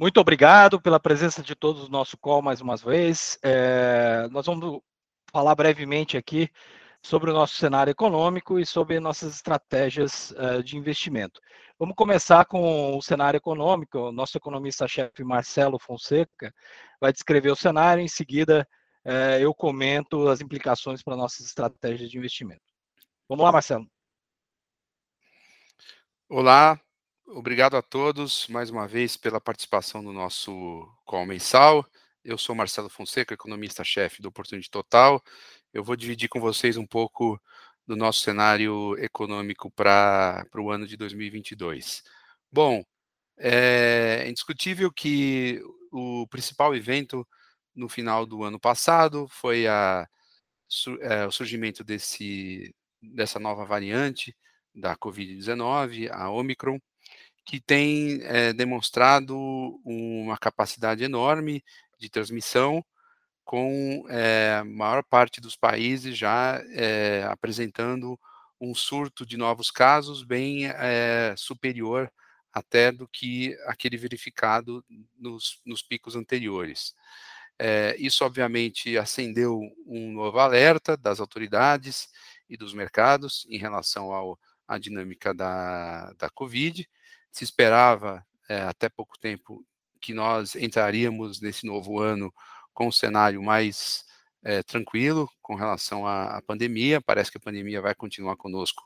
Muito obrigado pela presença de todos no nosso call mais uma vez. É, nós vamos falar brevemente aqui sobre o nosso cenário econômico e sobre nossas estratégias uh, de investimento. Vamos começar com o cenário econômico. O nosso economista-chefe Marcelo Fonseca vai descrever o cenário, em seguida uh, eu comento as implicações para nossas estratégias de investimento. Vamos lá, Marcelo. Olá, obrigado a todos mais uma vez pela participação no nosso call mensal. Eu sou Marcelo Fonseca, economista-chefe do Oportunidade Total eu vou dividir com vocês um pouco do nosso cenário econômico para o ano de 2022. Bom, é indiscutível que o principal evento no final do ano passado foi a, é, o surgimento desse, dessa nova variante da Covid-19, a Omicron, que tem é, demonstrado uma capacidade enorme de transmissão com é, a maior parte dos países já é, apresentando um surto de novos casos bem é, superior até do que aquele verificado nos, nos picos anteriores. isso, obviamente, acendeu um novo alerta das autoridades e dos mercados em relação ao, à dinâmica da, da Covid. Se esperava, até pouco tempo, que nós entraríamos nesse novo ano com um cenário mais é, tranquilo com relação à, à, pandemia. Parece que a pandemia vai continuar conosco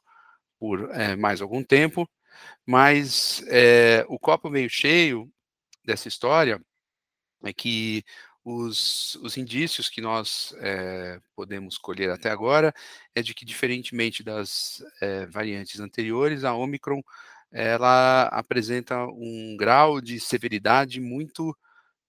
por é, mais algum tempo, mas é, o copo meio cheio dessa história é que os, os indícios que nós podemos colher até agora é de que, diferentemente das variantes anteriores, a Omicron ela apresenta um grau de severidade muito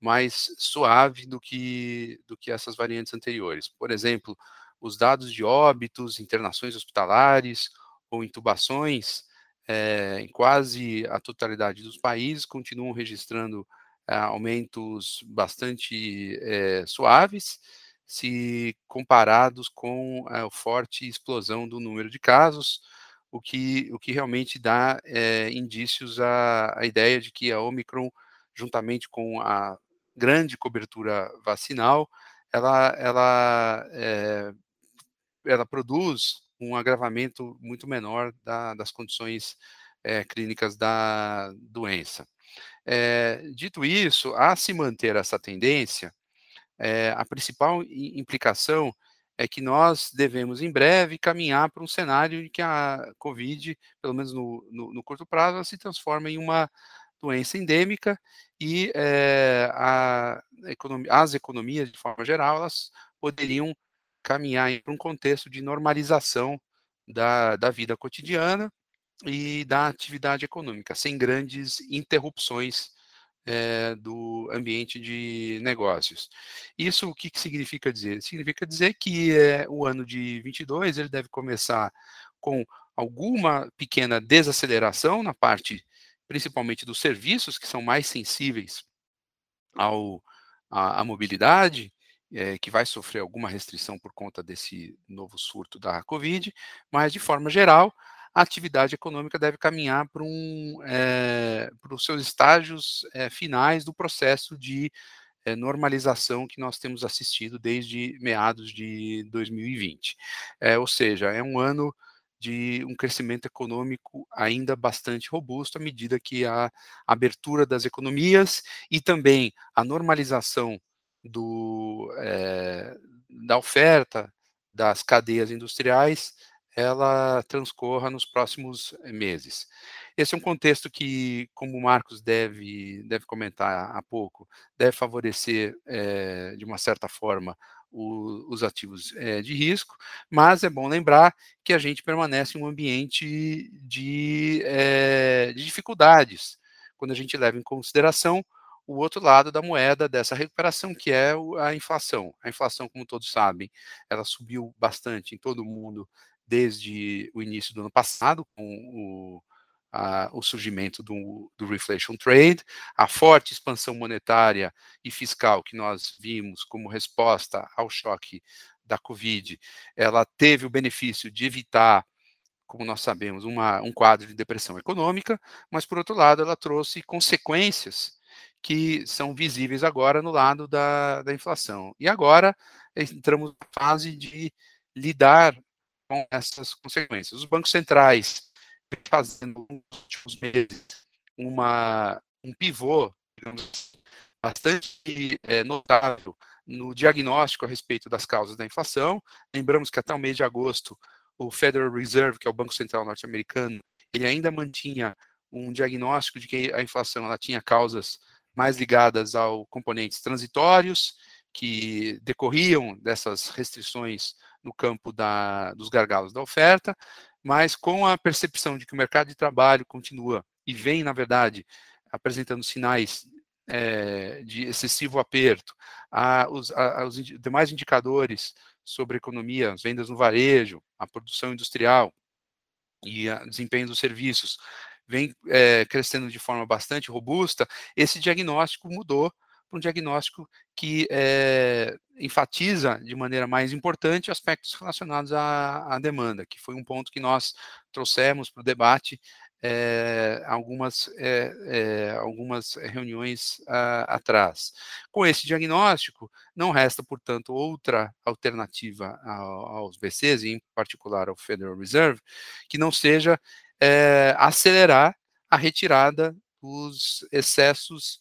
mais suave do que, do que essas variantes anteriores. Por exemplo, os dados de óbitos, internações hospitalares ou intubações é, em quase a totalidade dos países continuam registrando é, aumentos bastante é, suaves, se comparados com a forte explosão do número de casos, o que, o que realmente dá indícios à, à ideia de que a Omicron, juntamente com a grande cobertura vacinal, ela, ela, é, ela produz um agravamento muito menor da, das condições é, clínicas da doença. É, dito isso, a se manter essa tendência, a principal implicação é que nós devemos, em breve, caminhar para um cenário em que a Covid, pelo menos no, no, no curto prazo, se transforma em uma doença endêmica e é, a economia, as economias, de forma geral, elas poderiam caminhar para um contexto de normalização da, da vida cotidiana e da atividade econômica, sem grandes interrupções é, do ambiente de negócios. Isso o que, que significa dizer? Significa dizer que é, o ano de 22 ele deve começar com alguma pequena desaceleração na parte principalmente dos serviços que são mais sensíveis ao, à, à mobilidade, é, que vai sofrer alguma restrição por conta desse novo surto da Covid, mas de forma geral, a atividade econômica deve caminhar para um, é, os seus estágios é, finais do processo de é, normalização que nós temos assistido desde meados de 2020. É, ou seja, é um ano de um crescimento econômico ainda bastante robusto à medida que a abertura das economias e também a normalização do, da oferta das cadeias industriais ela transcorra nos próximos meses. Esse é um contexto que, como o Marcos deve, deve comentar há pouco, deve favorecer, é, de uma certa forma, o, os ativos é, de risco, mas é bom lembrar que a gente permanece em um ambiente de, é, de dificuldades, quando a gente leva em consideração o outro lado da moeda dessa recuperação, que é a inflação. A inflação, como todos sabem, ela subiu bastante em todo o mundo desde o início do ano passado, com o, a, o surgimento do, do reflation trade, a forte expansão monetária e fiscal que nós vimos como resposta ao choque da Covid, ela teve o benefício de evitar, como nós sabemos, uma, um quadro de depressão econômica, mas, por outro lado, ela trouxe consequências que são visíveis agora no lado da, da inflação. E agora entramos na fase de lidar com essas consequências. Os bancos centrais fazendo nos últimos meses uma, um pivô, digamos, assim, bastante é, notável no diagnóstico a respeito das causas da inflação. Lembramos que até o mês de agosto, o Federal Reserve, que é o Banco Central norte-americano, ele ainda mantinha um diagnóstico de que a inflação ela tinha causas mais ligadas ao componentes transitórios que decorriam dessas restrições no campo da, dos gargalos da oferta, mas com a percepção de que o mercado de trabalho continua e vem, na verdade, apresentando sinais é, de excessivo aperto, a, os, a, os demais indicadores sobre economia, as vendas no varejo, a produção industrial e o desempenho dos serviços vem é, crescendo de forma bastante robusta, esse diagnóstico mudou para um diagnóstico que é, enfatiza de maneira mais importante aspectos relacionados à, à, demanda, que foi um ponto que nós trouxemos para o debate é, algumas, é, algumas reuniões a, atrás. Com esse diagnóstico, não resta, portanto, outra alternativa aos BCs, em particular ao Federal Reserve, que não seja acelerar a retirada dos excessos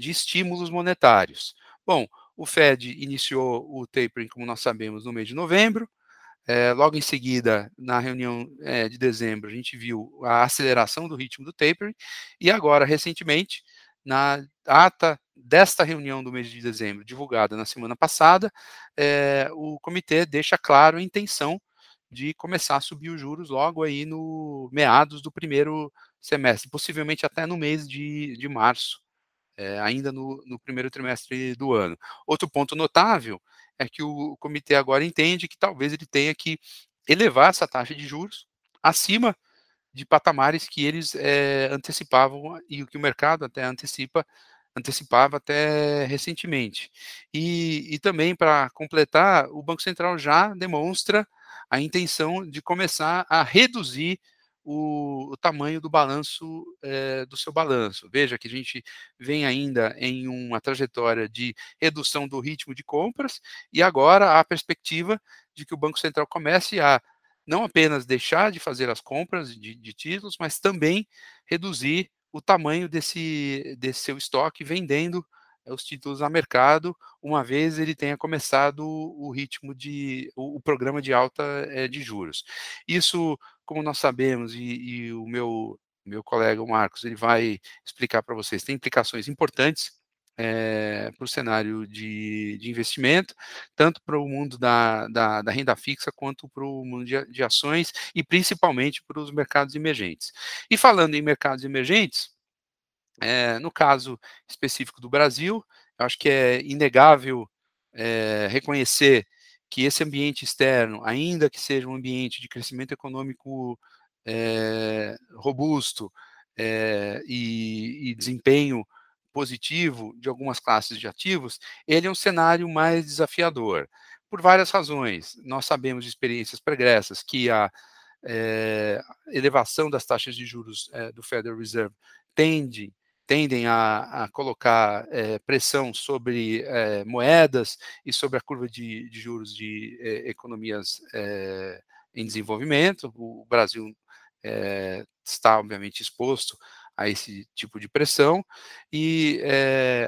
de estímulos monetários. Bom, o Fed iniciou o tapering, como nós sabemos, no mês de novembro, é, logo em seguida, na reunião é, de dezembro, a gente viu a aceleração do ritmo do tapering, e agora, recentemente, na ata desta reunião do mês de dezembro, divulgada na semana passada, é, o comitê deixa claro a intenção de começar a subir os juros logo aí no meados do primeiro semestre, possivelmente até no mês de, de março, é, ainda no, no primeiro trimestre do ano. Outro ponto notável é que o comitê agora entende que talvez ele tenha que elevar essa taxa de juros acima de patamares que eles é, antecipavam e o que o mercado até antecipa antecipava até recentemente. E, e também para completar, o Banco Central já demonstra a intenção de começar a reduzir o, o tamanho do balanço é, do seu balanço. Veja que a gente vem ainda em uma trajetória de redução do ritmo de compras e agora há a perspectiva de que o Banco Central comece a não apenas deixar de fazer as compras de, de títulos, mas também reduzir o tamanho desse, desse seu estoque, vendendo os títulos a mercado, uma vez ele tenha começado o ritmo de o, o programa de alta é, de juros. Isso, como nós sabemos, e, e o meu meu colega o Marcos ele vai explicar para vocês, tem implicações importantes é, para o cenário de, de, investimento, tanto para o mundo da, da, da, renda fixa quanto para o mundo de, de ações e principalmente para os mercados emergentes. E falando em mercados emergentes, é, no caso específico do Brasil, eu acho que é inegável é, reconhecer que esse ambiente externo, ainda que seja um ambiente de crescimento econômico é, robusto e, e desempenho positivo de algumas classes de ativos, ele é um cenário mais desafiador, por várias razões. Nós sabemos de experiências pregressas que a é, elevação das taxas de juros é, do Federal Reserve tende tendem a, a colocar é, pressão sobre é, moedas e sobre a curva de, de juros de é, economias em desenvolvimento. O Brasil está, obviamente, exposto a esse tipo de pressão, e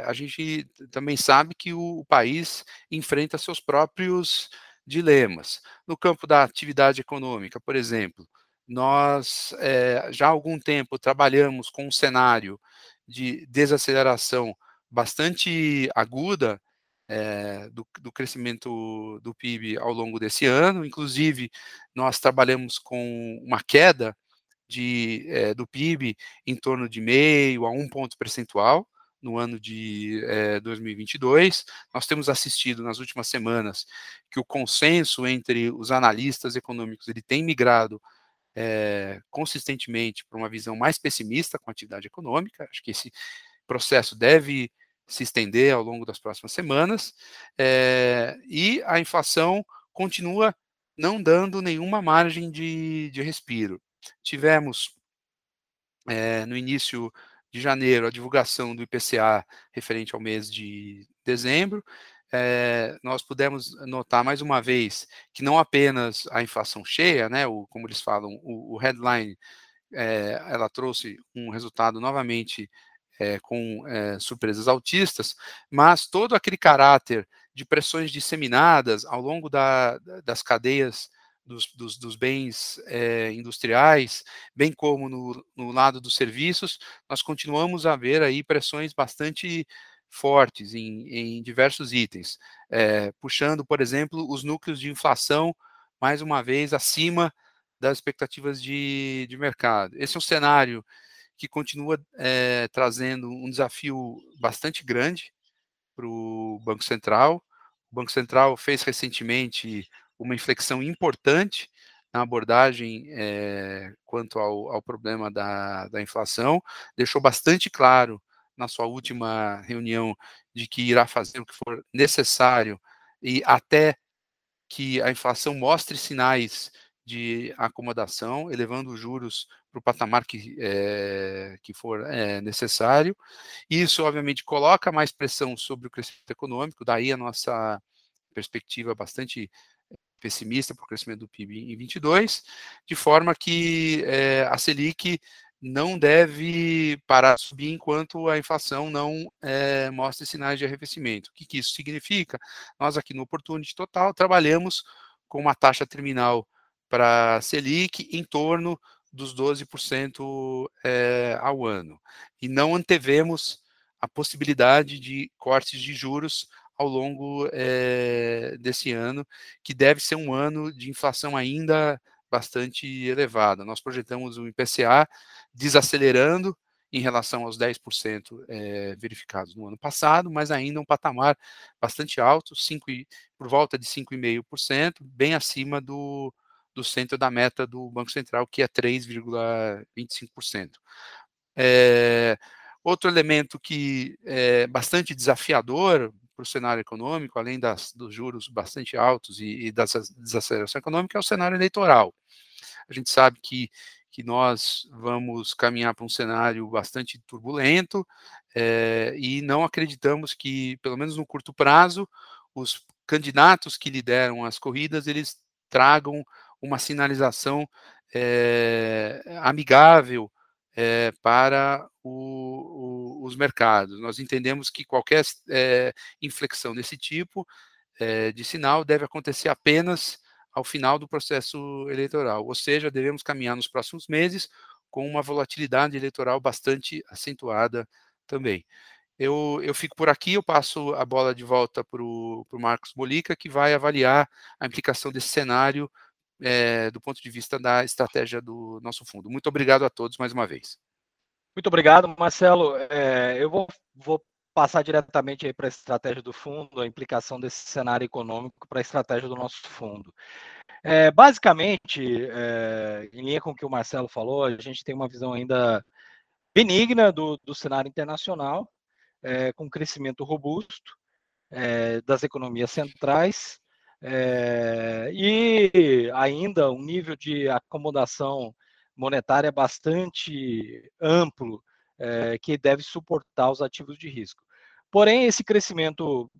a gente também sabe que o, o país enfrenta seus próprios dilemas. No campo da atividade econômica, por exemplo, nós já há algum tempo trabalhamos com um cenário de desaceleração bastante aguda é, do, do, crescimento do PIB ao longo desse ano. Inclusive, nós trabalhamos com uma queda de, é, do PIB em torno de meio a um ponto percentual no ano de é, 2022. Nós temos assistido nas últimas semanas que o consenso entre os analistas econômicos ele tem migrado é, consistentemente para uma visão mais pessimista com a atividade econômica. Acho que esse processo deve se estender ao longo das próximas semanas. É, e a inflação continua não dando nenhuma margem de, de respiro. Tivemos é, no início de janeiro a divulgação do IPCA referente ao mês de dezembro, é, nós pudemos notar mais uma vez que não apenas a inflação cheia, né, o, como eles falam, o, o headline, é, ela trouxe um resultado novamente é, com surpresas altistas, mas todo aquele caráter de pressões disseminadas ao longo da, das cadeias dos, dos, dos bens é, industriais, bem como no, no, lado dos serviços, nós continuamos a ver aí pressões bastante fortes em, em diversos itens, é, puxando, por exemplo, os núcleos de inflação, mais uma vez, acima das expectativas de, de mercado. Esse é um cenário que continua é, trazendo um desafio bastante grande para o Banco Central. O Banco Central fez recentemente uma inflexão importante na abordagem é, quanto ao, ao problema da, da, inflação, deixou bastante claro na sua última reunião de que irá fazer o que for necessário e até que a inflação mostre sinais de acomodação, elevando os juros para o patamar que, é, que for é, necessário. Isso, obviamente, coloca mais pressão sobre o crescimento econômico, daí a nossa perspectiva bastante pessimista para o crescimento do PIB em 22, de forma que é, a Selic não deve parar de subir enquanto a inflação não é, sinais de arrefecimento. O que, que isso significa? Nós aqui no Opportunity Total trabalhamos com uma taxa terminal para Selic em torno dos 12% é, ao ano. E não antevemos a possibilidade de cortes de juros ao longo é, desse ano, que deve ser um ano de inflação ainda bastante elevada. Nós projetamos o IPCA desacelerando em relação aos 10% é, verificados no ano passado, mas ainda um patamar bastante alto, 5, por volta de 5,5%, bem acima do, do centro da meta do Banco Central, que é 3,25%. É, outro elemento que é bastante desafiador para o cenário econômico, além das, dos juros bastante altos e, e da desaceleração econômica, é o cenário eleitoral. A gente sabe que, que nós vamos caminhar para um cenário bastante turbulento é, e não acreditamos que, pelo menos no curto prazo, os candidatos que lideram as corridas, eles tragam uma sinalização é, amigável é, para o, o, os mercados. Nós entendemos que qualquer é, inflexão desse tipo é, de sinal deve acontecer apenas ao final do processo eleitoral, ou seja, devemos caminhar nos próximos meses com uma volatilidade eleitoral bastante acentuada também. Eu, eu fico por aqui, eu passo a bola de volta para o Marcos Bolica, que vai avaliar a implicação desse cenário é, do ponto de vista da estratégia do nosso fundo. Muito obrigado a todos mais uma vez. Muito obrigado, Marcelo. É, eu vou, vou passar diretamente para a estratégia do fundo, a implicação desse cenário econômico para a estratégia do nosso fundo. É, basicamente, em linha com o que o Marcelo falou, a gente tem uma visão ainda benigna do, do cenário internacional, com crescimento robusto das economias centrais, é, e ainda um nível de acomodação monetária bastante amplo, é, que deve suportar os ativos de risco. Porém, esse crescimento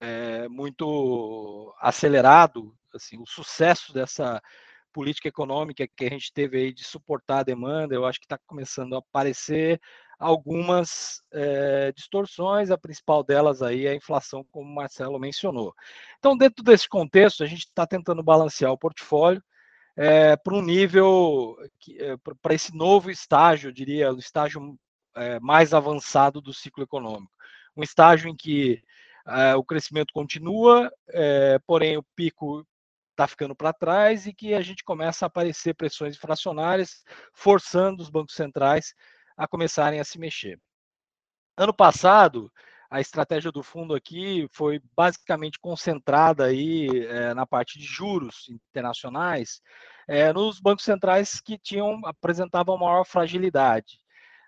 é, muito acelerado, assim, o sucesso dessa política econômica que a gente teve aí de suportar a demanda, eu acho que está começando a aparecer algumas é, distorções, a principal delas aí é a inflação, como o Marcelo mencionou. Então, dentro desse contexto, a gente está tentando balancear o portfólio é, para um nível, é, para esse novo estágio, eu diria, o estágio mais avançado do ciclo econômico. Um estágio em que o crescimento continua, porém o pico está ficando para trás e que a gente começa a aparecer pressões inflacionárias, forçando os bancos centrais a começarem a se mexer. Ano passado, a estratégia do fundo aqui foi basicamente concentrada aí é, na parte de juros internacionais, é, nos bancos centrais que tinham apresentavam maior fragilidade.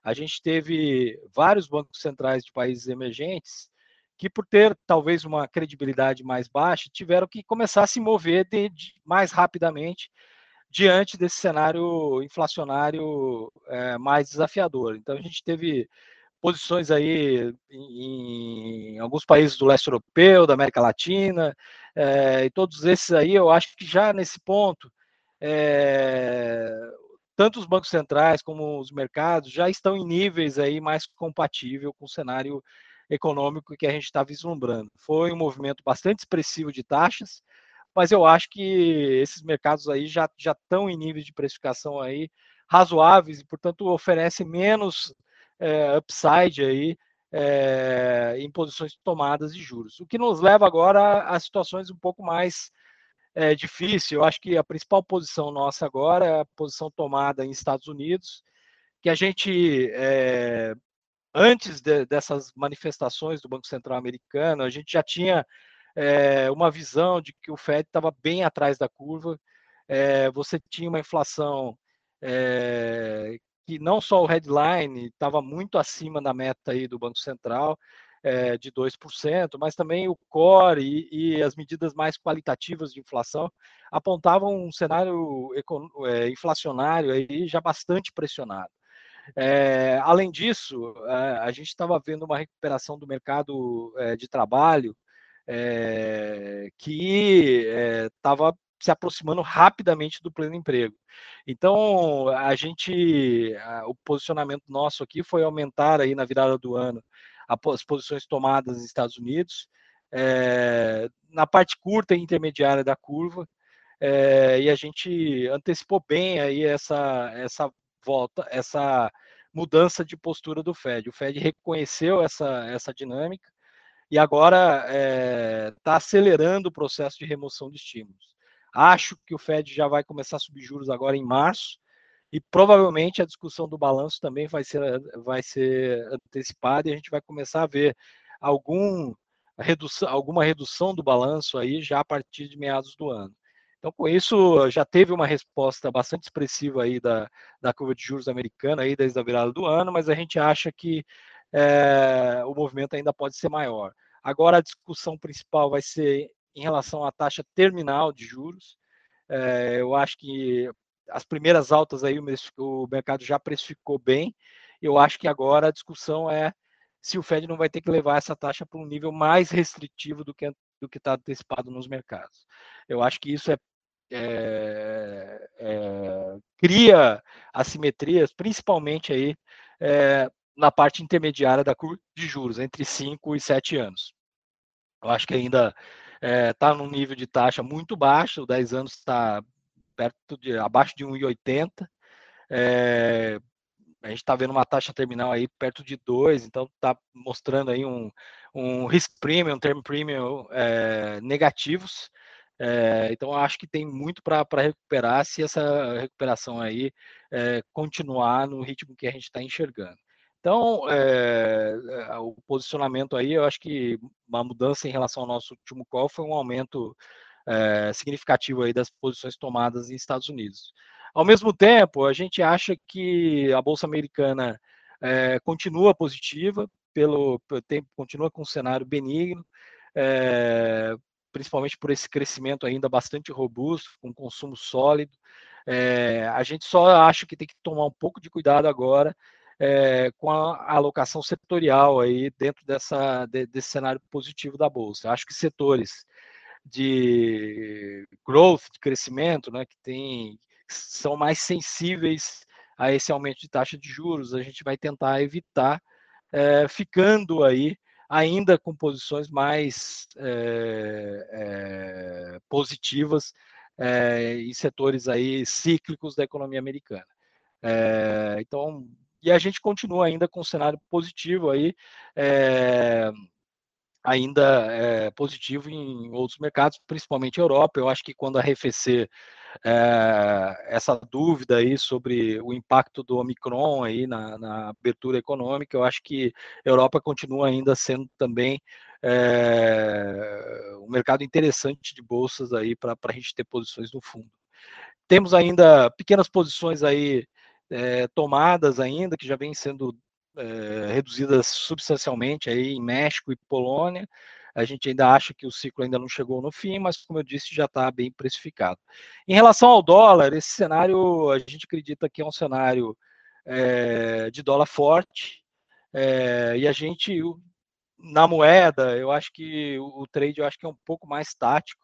A gente teve vários bancos centrais de países emergentes que, por ter talvez uma credibilidade mais baixa, tiveram que começar a se mover de, de mais rapidamente diante desse cenário inflacionário é, mais desafiador. Então a gente teve posições aí em, em, alguns países do leste europeu, da América Latina, é, e todos esses aí, eu acho que já nesse ponto, é, tanto os bancos centrais como os mercados já estão em níveis aí mais compatível com o cenário econômico que a gente está vislumbrando. Foi um movimento bastante expressivo de taxas, mas eu acho que esses mercados aí já, já estão em níveis de precificação aí razoáveis e, portanto, oferecem menos é, upside aí é, em posições tomadas de juros. O que nos leva agora a, situações um pouco mais é, difíceis. Eu acho que a principal posição nossa agora é a posição tomada em Estados Unidos, que a gente antes de, dessas manifestações do Banco Central americano, a gente já tinha é, uma visão de que o Fed estava bem atrás da curva. É, você tinha uma inflação é, que não só o headline estava muito acima da meta aí do Banco Central, é, de 2%, mas também o core e, e, as medidas mais qualitativas de inflação apontavam um cenário é, inflacionário aí já bastante pressionado. É, além disso, a, a gente estava vendo uma recuperação do mercado de trabalho que estava se aproximando rapidamente do pleno emprego. Então, a gente, o posicionamento nosso aqui foi aumentar aí na virada do ano as posições tomadas nos Estados Unidos, é, na parte curta e intermediária da curva, é, e a gente antecipou bem aí essa, essa volta, essa mudança de postura do Fed. O Fed reconheceu essa, essa dinâmica e agora está é, tá acelerando o processo de remoção de estímulos. Acho que o Fed já vai começar a subir juros agora em março e provavelmente a discussão do balanço também vai ser, vai ser antecipada e a gente vai começar a ver algum redução, alguma redução do balanço aí já a partir de meados do ano. Então, com isso, já teve uma resposta bastante expressiva aí da, da curva de juros americana aí desde a virada do ano, mas a gente acha que é, o movimento ainda pode ser maior. Agora, a discussão principal vai ser em relação à taxa terminal de juros. É, eu acho que as primeiras altas aí o mercado já precificou bem. Eu acho que agora a discussão é se o Fed não vai ter que levar essa taxa para um nível mais restritivo do que do que está antecipado nos mercados. Eu acho que isso é, é, é cria assimetrias, principalmente aí é, na parte intermediária da curva de juros, entre 5 e 7 anos. Eu acho que ainda está é, tá num nível de taxa muito baixo, o 10 anos está perto de abaixo de 1,80. É, a gente está vendo uma taxa terminal aí perto de 2, então está mostrando aí um, um risk premium, um term premium é, negativos. É, então acho que tem muito para recuperar se essa recuperação aí é, continuar no ritmo que a gente está enxergando. Então, é, o posicionamento aí, eu acho que uma mudança em relação ao nosso último call foi um aumento é, significativo aí das posições tomadas nos Estados Unidos. Ao mesmo tempo, a gente acha que a bolsa americana é, continua positiva, pelo, tempo, continua com um cenário benigno, principalmente por esse crescimento ainda bastante robusto, com consumo sólido. a gente só acha que tem que tomar um pouco de cuidado agora é, com a alocação setorial aí dentro dessa, de, desse cenário positivo da bolsa. Acho que setores de growth, de crescimento, né, que tem, são mais sensíveis a esse aumento de taxa de juros, a gente vai tentar evitar, é, ficando aí ainda com posições mais é, é, positivas em setores aí cíclicos da economia americana. então, e a gente continua ainda com um cenário positivo aí, é, ainda é, positivo em outros mercados, principalmente Europa. Eu acho que quando arrefecer é, essa dúvida aí sobre o impacto do Omicron aí na, na, abertura econômica, eu acho que Europa continua ainda sendo também é, um mercado interessante de bolsas aí para a gente ter posições no fundo. Temos ainda pequenas posições aí é, tomadas ainda, que já vêm sendo é, reduzidas substancialmente aí em México e Polônia. A gente ainda acha que o ciclo ainda não chegou no fim, mas, como eu disse, já está bem precificado. Em relação ao dólar, esse cenário, a gente acredita que é um cenário é, de dólar forte, e a gente, na moeda, eu acho que o trade eu acho que é um pouco mais tático.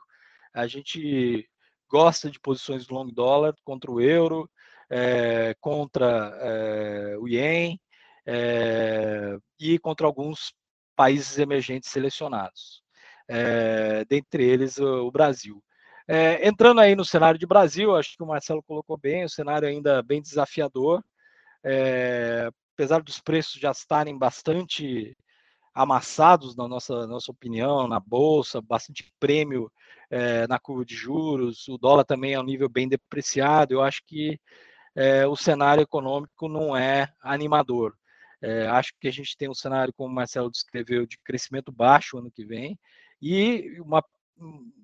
A gente gosta de posições long dólar contra o euro, é, contra é, o ien é, e contra alguns países emergentes selecionados, dentre eles o, o Brasil. Entrando aí no cenário de Brasil, acho que o Marcelo colocou bem, o cenário ainda bem desafiador, apesar dos preços já estarem bastante amassados, na nossa, nossa opinião, na bolsa, bastante prêmio é, na curva de juros, o dólar também é um nível bem depreciado. Eu acho que é, o cenário econômico não é animador. É, acho que a gente tem um cenário, como o Marcelo descreveu, de crescimento baixo ano que vem e uma,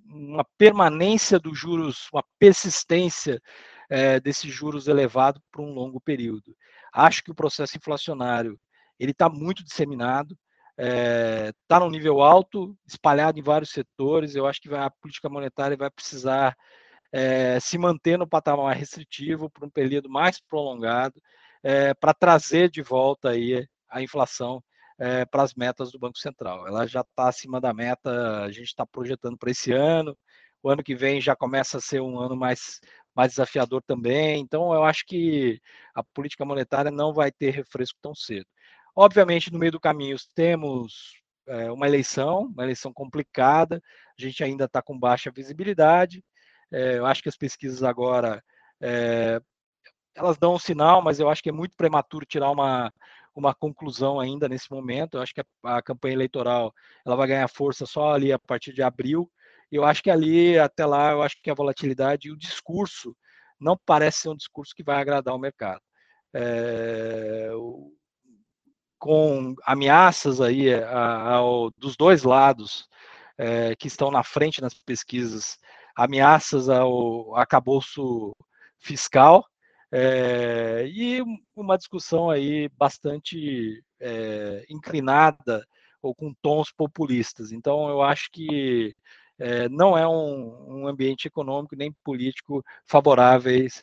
uma permanência dos juros, uma persistência é, desses juros elevados por um longo período. Acho que o processo inflacionário ele está muito disseminado, está é, num nível alto, espalhado em vários setores. Eu acho que a política monetária vai precisar é, se manter no patamar restritivo por um período mais prolongado, é, para trazer de volta aí a inflação é, para as metas do Banco Central. Ela já está acima da meta, a gente está projetando para esse ano, o ano que vem já começa a ser um ano mais, mais desafiador também, então eu acho que a política monetária não vai ter refresco tão cedo. Obviamente, no meio do caminho, temos uma eleição, uma eleição complicada, a gente ainda está com baixa visibilidade, é, eu acho que as pesquisas agora é, elas dão um sinal, mas eu acho que é muito prematuro tirar uma, uma conclusão ainda nesse momento. Eu acho que a, a campanha eleitoral ela vai ganhar força só ali a partir de abril. Eu acho que ali, até lá, eu acho que a volatilidade e o discurso não parece ser um discurso que vai agradar o mercado. É, com ameaças aí a, a, dos dois lados é, que estão na frente nas pesquisas ameaças ao acabouço fiscal é, e uma discussão aí bastante é, inclinada ou com tons populistas. Então, eu acho que é, não é um, um, ambiente econômico nem político favoráveis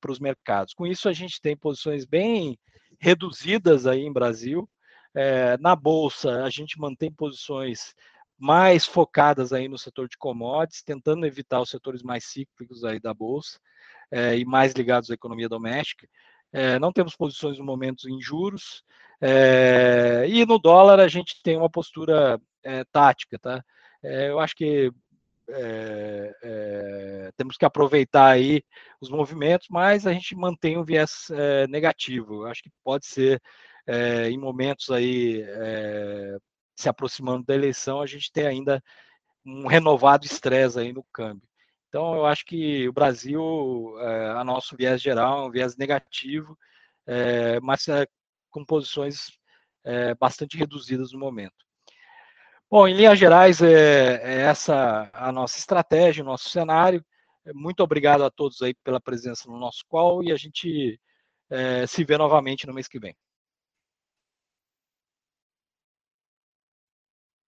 para os mercados. Com isso, a gente tem posições bem reduzidas aí em Brasil. na bolsa, a gente mantém posições mais focadas aí no setor de commodities, tentando evitar os setores mais cíclicos aí da bolsa é, e mais ligados à economia doméstica. É, não temos posições no momento em juros é, e no dólar a gente tem uma postura tática, tá? eu acho que é, é, temos que aproveitar aí os movimentos, mas a gente mantém um viés é, negativo. Eu acho que pode ser em momentos aí se aproximando da eleição, a gente tem ainda um renovado estresse aí no câmbio. Então, eu acho que o Brasil, é, a nosso viés geral, é um viés negativo, é, mas é, com posições é, bastante reduzidas no momento. Bom, em linhas gerais, é, é essa a nossa estratégia, o nosso cenário. Muito obrigado a todos aí pela presença no nosso call e a gente é, se vê novamente no mês que vem.